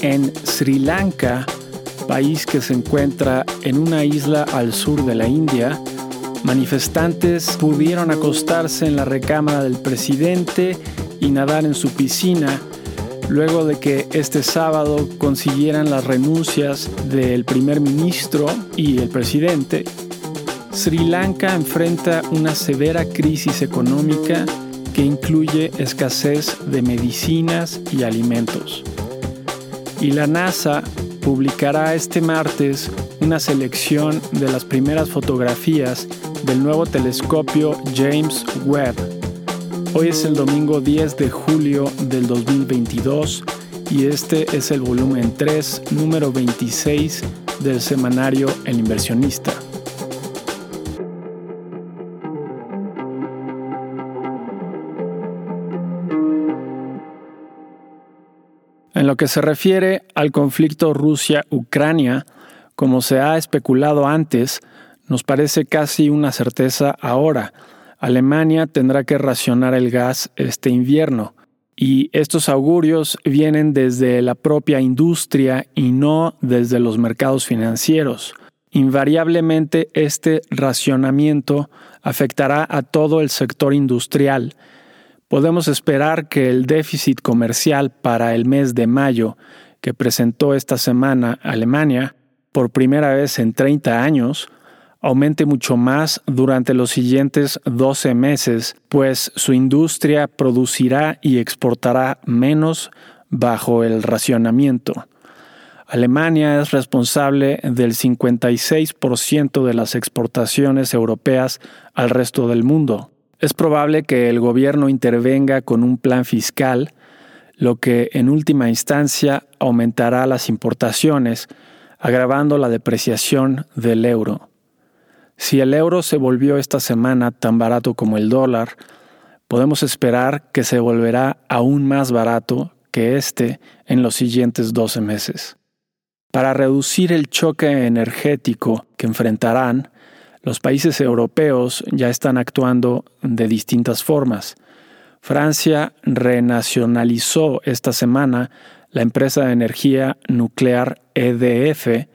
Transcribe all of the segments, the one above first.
En Sri Lanka, país que se encuentra en una isla al sur de la India, manifestantes pudieron acostarse en la recámara del presidente y nadar en su piscina luego de que este sábado consiguieran las renuncias del primer ministro y el presidente. Sri Lanka enfrenta una severa crisis económica que incluye escasez de medicinas y alimentos. Y la NASA publicará este martes una selección de las primeras fotografías del nuevo telescopio James Webb Hoy es el domingo 10 de julio del 2022 y este es el volumen 3, número 26 del semanario El inversionista. En lo que se refiere al conflicto Rusia-Ucrania, como se ha especulado antes, nos parece casi una certeza ahora, Alemania tendrá que racionar el gas este invierno. Y estos augurios vienen desde la propia industria y no desde los mercados financieros. Invariablemente este racionamiento afectará a todo el sector industrial. Podemos esperar que el déficit comercial para el mes de mayo que presentó esta semana Alemania, por primera vez en 30 años, aumente mucho más durante los siguientes 12 meses, pues su industria producirá y exportará menos bajo el racionamiento. Alemania es responsable del 56% de las exportaciones europeas al resto del mundo. Es probable que el gobierno intervenga con un plan fiscal, lo que en última instancia aumentará las importaciones, agravando la depreciación del euro. Si el euro se volvió esta semana tan barato como el dólar, podemos esperar que se volverá aún más barato que este en los siguientes 12 meses. Para reducir el choque energético que enfrentarán, los países europeos ya están actuando de distintas formas. Francia renacionalizó esta semana la empresa de energía nuclear EDF,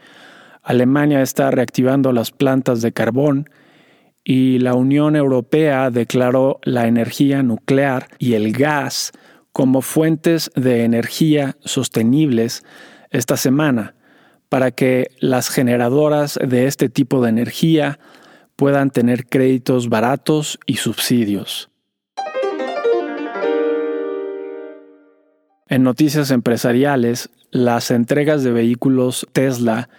Alemania está reactivando las plantas de carbón y la Unión Europea declaró la energía nuclear y el gas como fuentes de energía sostenibles esta semana para que las generadoras de este tipo de energía puedan tener créditos baratos y subsidios. En noticias empresariales, las entregas de vehículos Tesla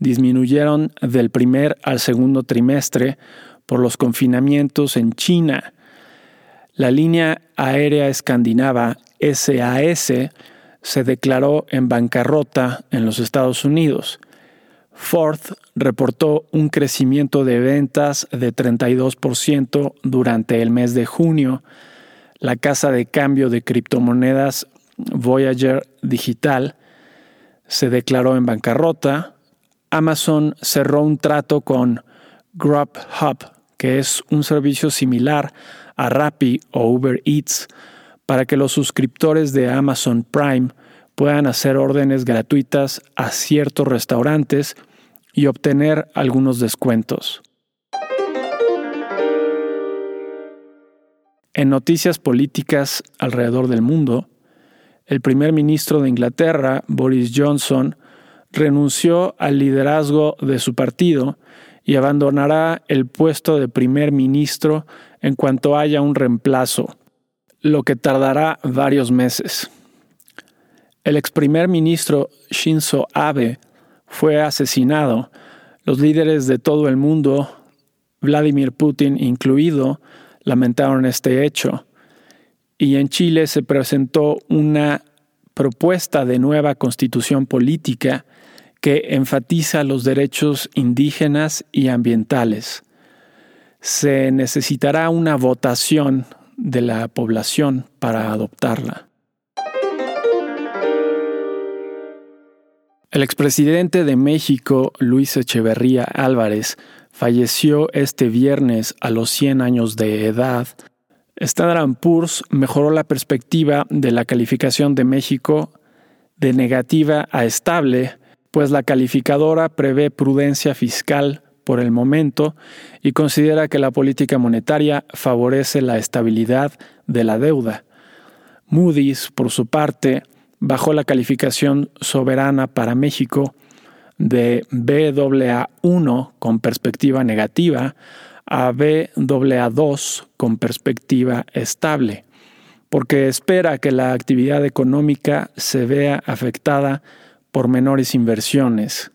disminuyeron del primer al segundo trimestre por los confinamientos en China. La línea aérea escandinava SAS se declaró en bancarrota en los Estados Unidos. Ford reportó un crecimiento de ventas de 32% durante el mes de junio. La casa de cambio de criptomonedas Voyager Digital se declaró en bancarrota. Amazon cerró un trato con Grubhub, que es un servicio similar a Rappi o Uber Eats, para que los suscriptores de Amazon Prime puedan hacer órdenes gratuitas a ciertos restaurantes y obtener algunos descuentos. En noticias políticas alrededor del mundo, el primer ministro de Inglaterra, Boris Johnson, renunció al liderazgo de su partido y abandonará el puesto de primer ministro en cuanto haya un reemplazo, lo que tardará varios meses. El ex primer ministro Shinzo Abe fue asesinado. Los líderes de todo el mundo, Vladimir Putin incluido, lamentaron este hecho. Y en Chile se presentó una propuesta de nueva constitución política que enfatiza los derechos indígenas y ambientales. Se necesitará una votación de la población para adoptarla. El expresidente de México, Luis Echeverría Álvarez, falleció este viernes a los 100 años de edad. Standard Poor's mejoró la perspectiva de la calificación de México de negativa a estable, pues la calificadora prevé prudencia fiscal por el momento y considera que la política monetaria favorece la estabilidad de la deuda. Moody's, por su parte, bajó la calificación soberana para México de BAA1 con perspectiva negativa a BAA2 con perspectiva estable, porque espera que la actividad económica se vea afectada por menores inversiones.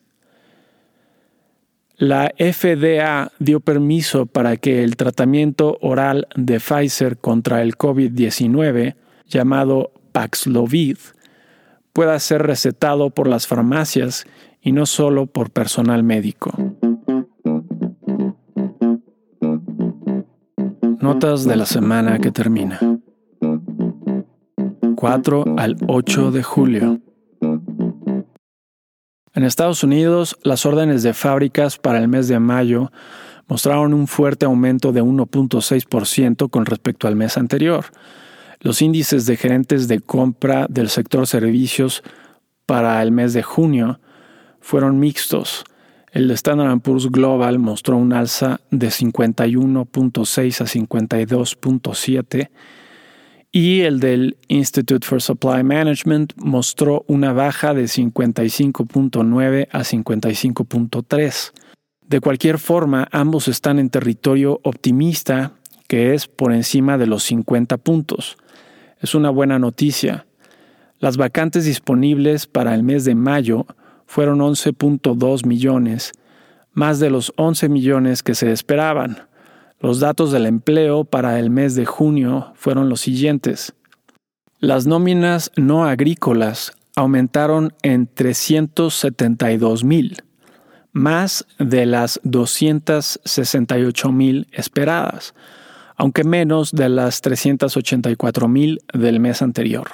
La FDA dio permiso para que el tratamiento oral de Pfizer contra el COVID-19, llamado Paxlovid, pueda ser recetado por las farmacias y no solo por personal médico. Notas de la semana que termina. 4 al 8 de julio. En Estados Unidos, las órdenes de fábricas para el mes de mayo mostraron un fuerte aumento de 1.6% con respecto al mes anterior. Los índices de gerentes de compra del sector servicios para el mes de junio fueron mixtos. El Standard Poor's Global mostró un alza de 51.6 a 52.7 y el del Institute for Supply Management mostró una baja de 55.9 a 55.3. De cualquier forma, ambos están en territorio optimista, que es por encima de los 50 puntos. Es una buena noticia. Las vacantes disponibles para el mes de mayo fueron 11.2 millones, más de los 11 millones que se esperaban. Los datos del empleo para el mes de junio fueron los siguientes. Las nóminas no agrícolas aumentaron en 372 mil, más de las 268 mil esperadas, aunque menos de las 384 mil del mes anterior.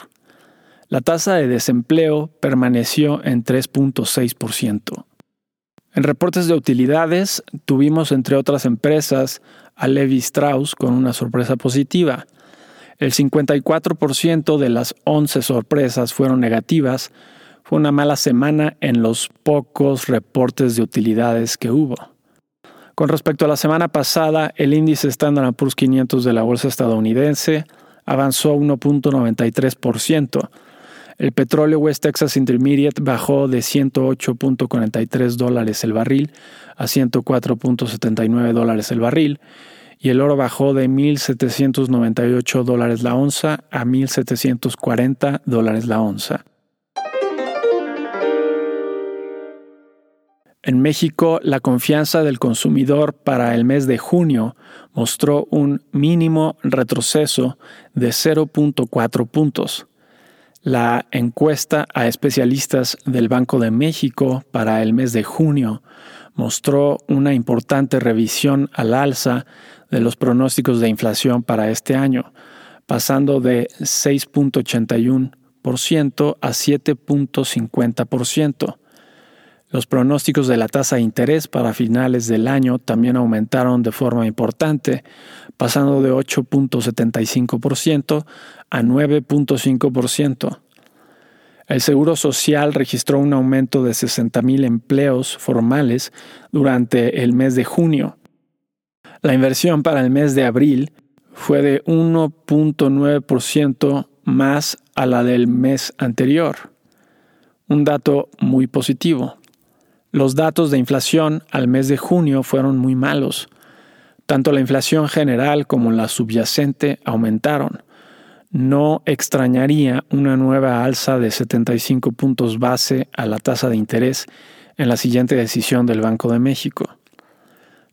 La tasa de desempleo permaneció en 3.6%. En reportes de utilidades tuvimos entre otras empresas a Levi Strauss con una sorpresa positiva. El 54% de las 11 sorpresas fueron negativas. Fue una mala semana en los pocos reportes de utilidades que hubo. Con respecto a la semana pasada, el índice Standard Poor's 500 de la bolsa estadounidense avanzó 1.93%. El petróleo West Texas Intermediate bajó de 108.43 dólares el barril a 104.79 dólares el barril y el oro bajó de 1.798 dólares la onza a 1.740 dólares la onza. En México, la confianza del consumidor para el mes de junio mostró un mínimo retroceso de 0.4 puntos. La encuesta a especialistas del Banco de México para el mes de junio mostró una importante revisión al alza de los pronósticos de inflación para este año, pasando de 6.81% a 7.50%. Los pronósticos de la tasa de interés para finales del año también aumentaron de forma importante, pasando de 8.75% a 9.5%. El Seguro Social registró un aumento de 60.000 empleos formales durante el mes de junio. La inversión para el mes de abril fue de 1.9% más a la del mes anterior, un dato muy positivo. Los datos de inflación al mes de junio fueron muy malos. Tanto la inflación general como la subyacente aumentaron. No extrañaría una nueva alza de 75 puntos base a la tasa de interés en la siguiente decisión del Banco de México.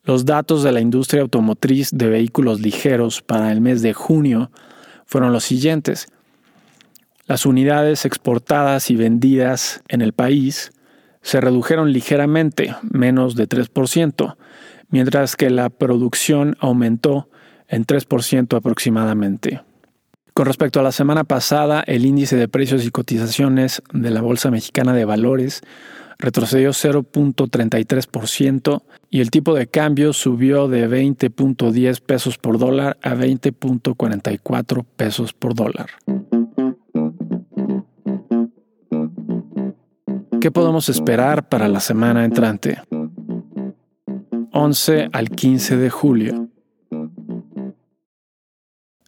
Los datos de la industria automotriz de vehículos ligeros para el mes de junio fueron los siguientes. Las unidades exportadas y vendidas en el país se redujeron ligeramente, menos de 3%, mientras que la producción aumentó en 3% aproximadamente. Con respecto a la semana pasada, el índice de precios y cotizaciones de la Bolsa Mexicana de Valores retrocedió 0.33% y el tipo de cambio subió de 20.10 pesos por dólar a 20.44 pesos por dólar. ¿Qué podemos esperar para la semana entrante? 11 al 15 de julio.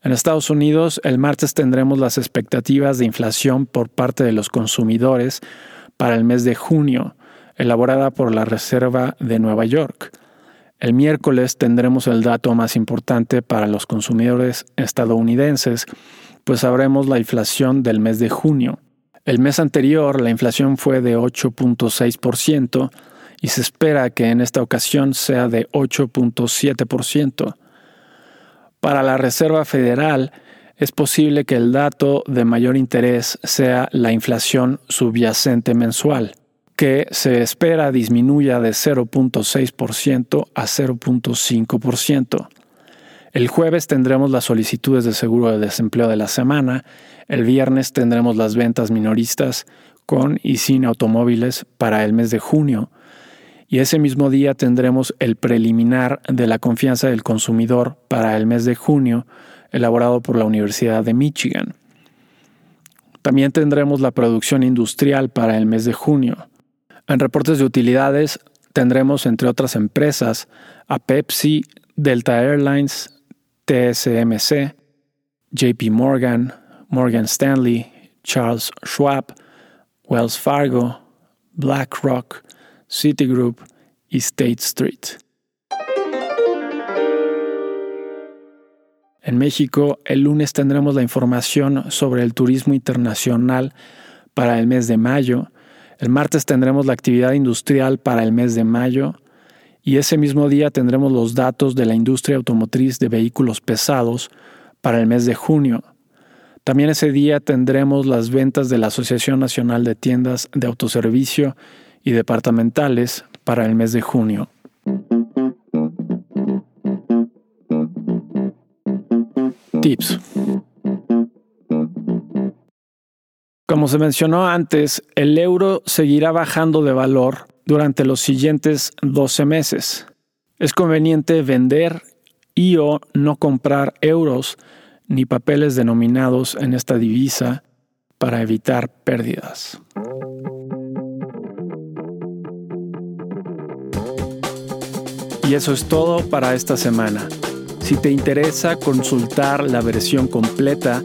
En Estados Unidos, el martes tendremos las expectativas de inflación por parte de los consumidores para el mes de junio, elaborada por la Reserva de Nueva York. El miércoles tendremos el dato más importante para los consumidores estadounidenses, pues sabremos la inflación del mes de junio. El mes anterior la inflación fue de 8.6% y se espera que en esta ocasión sea de 8.7%. Para la Reserva Federal es posible que el dato de mayor interés sea la inflación subyacente mensual que se espera disminuya de 0.6% a 0.5%. El jueves tendremos las solicitudes de seguro de desempleo de la semana, el viernes tendremos las ventas minoristas con y sin automóviles para el mes de junio, y ese mismo día tendremos el preliminar de la confianza del consumidor para el mes de junio, elaborado por la Universidad de Michigan. También tendremos la producción industrial para el mes de junio. En reportes de utilidades tendremos, entre otras empresas, a Pepsi, Delta Airlines, TSMC, JP Morgan, Morgan Stanley, Charles Schwab, Wells Fargo, BlackRock, Citigroup y State Street. En México, el lunes tendremos la información sobre el turismo internacional para el mes de mayo el martes tendremos la actividad industrial para el mes de mayo y ese mismo día tendremos los datos de la industria automotriz de vehículos pesados para el mes de junio. También ese día tendremos las ventas de la Asociación Nacional de Tiendas de Autoservicio y Departamentales para el mes de junio. Tips. Como se mencionó antes, el euro seguirá bajando de valor durante los siguientes 12 meses. Es conveniente vender y o no comprar euros ni papeles denominados en esta divisa para evitar pérdidas. Y eso es todo para esta semana. Si te interesa consultar la versión completa,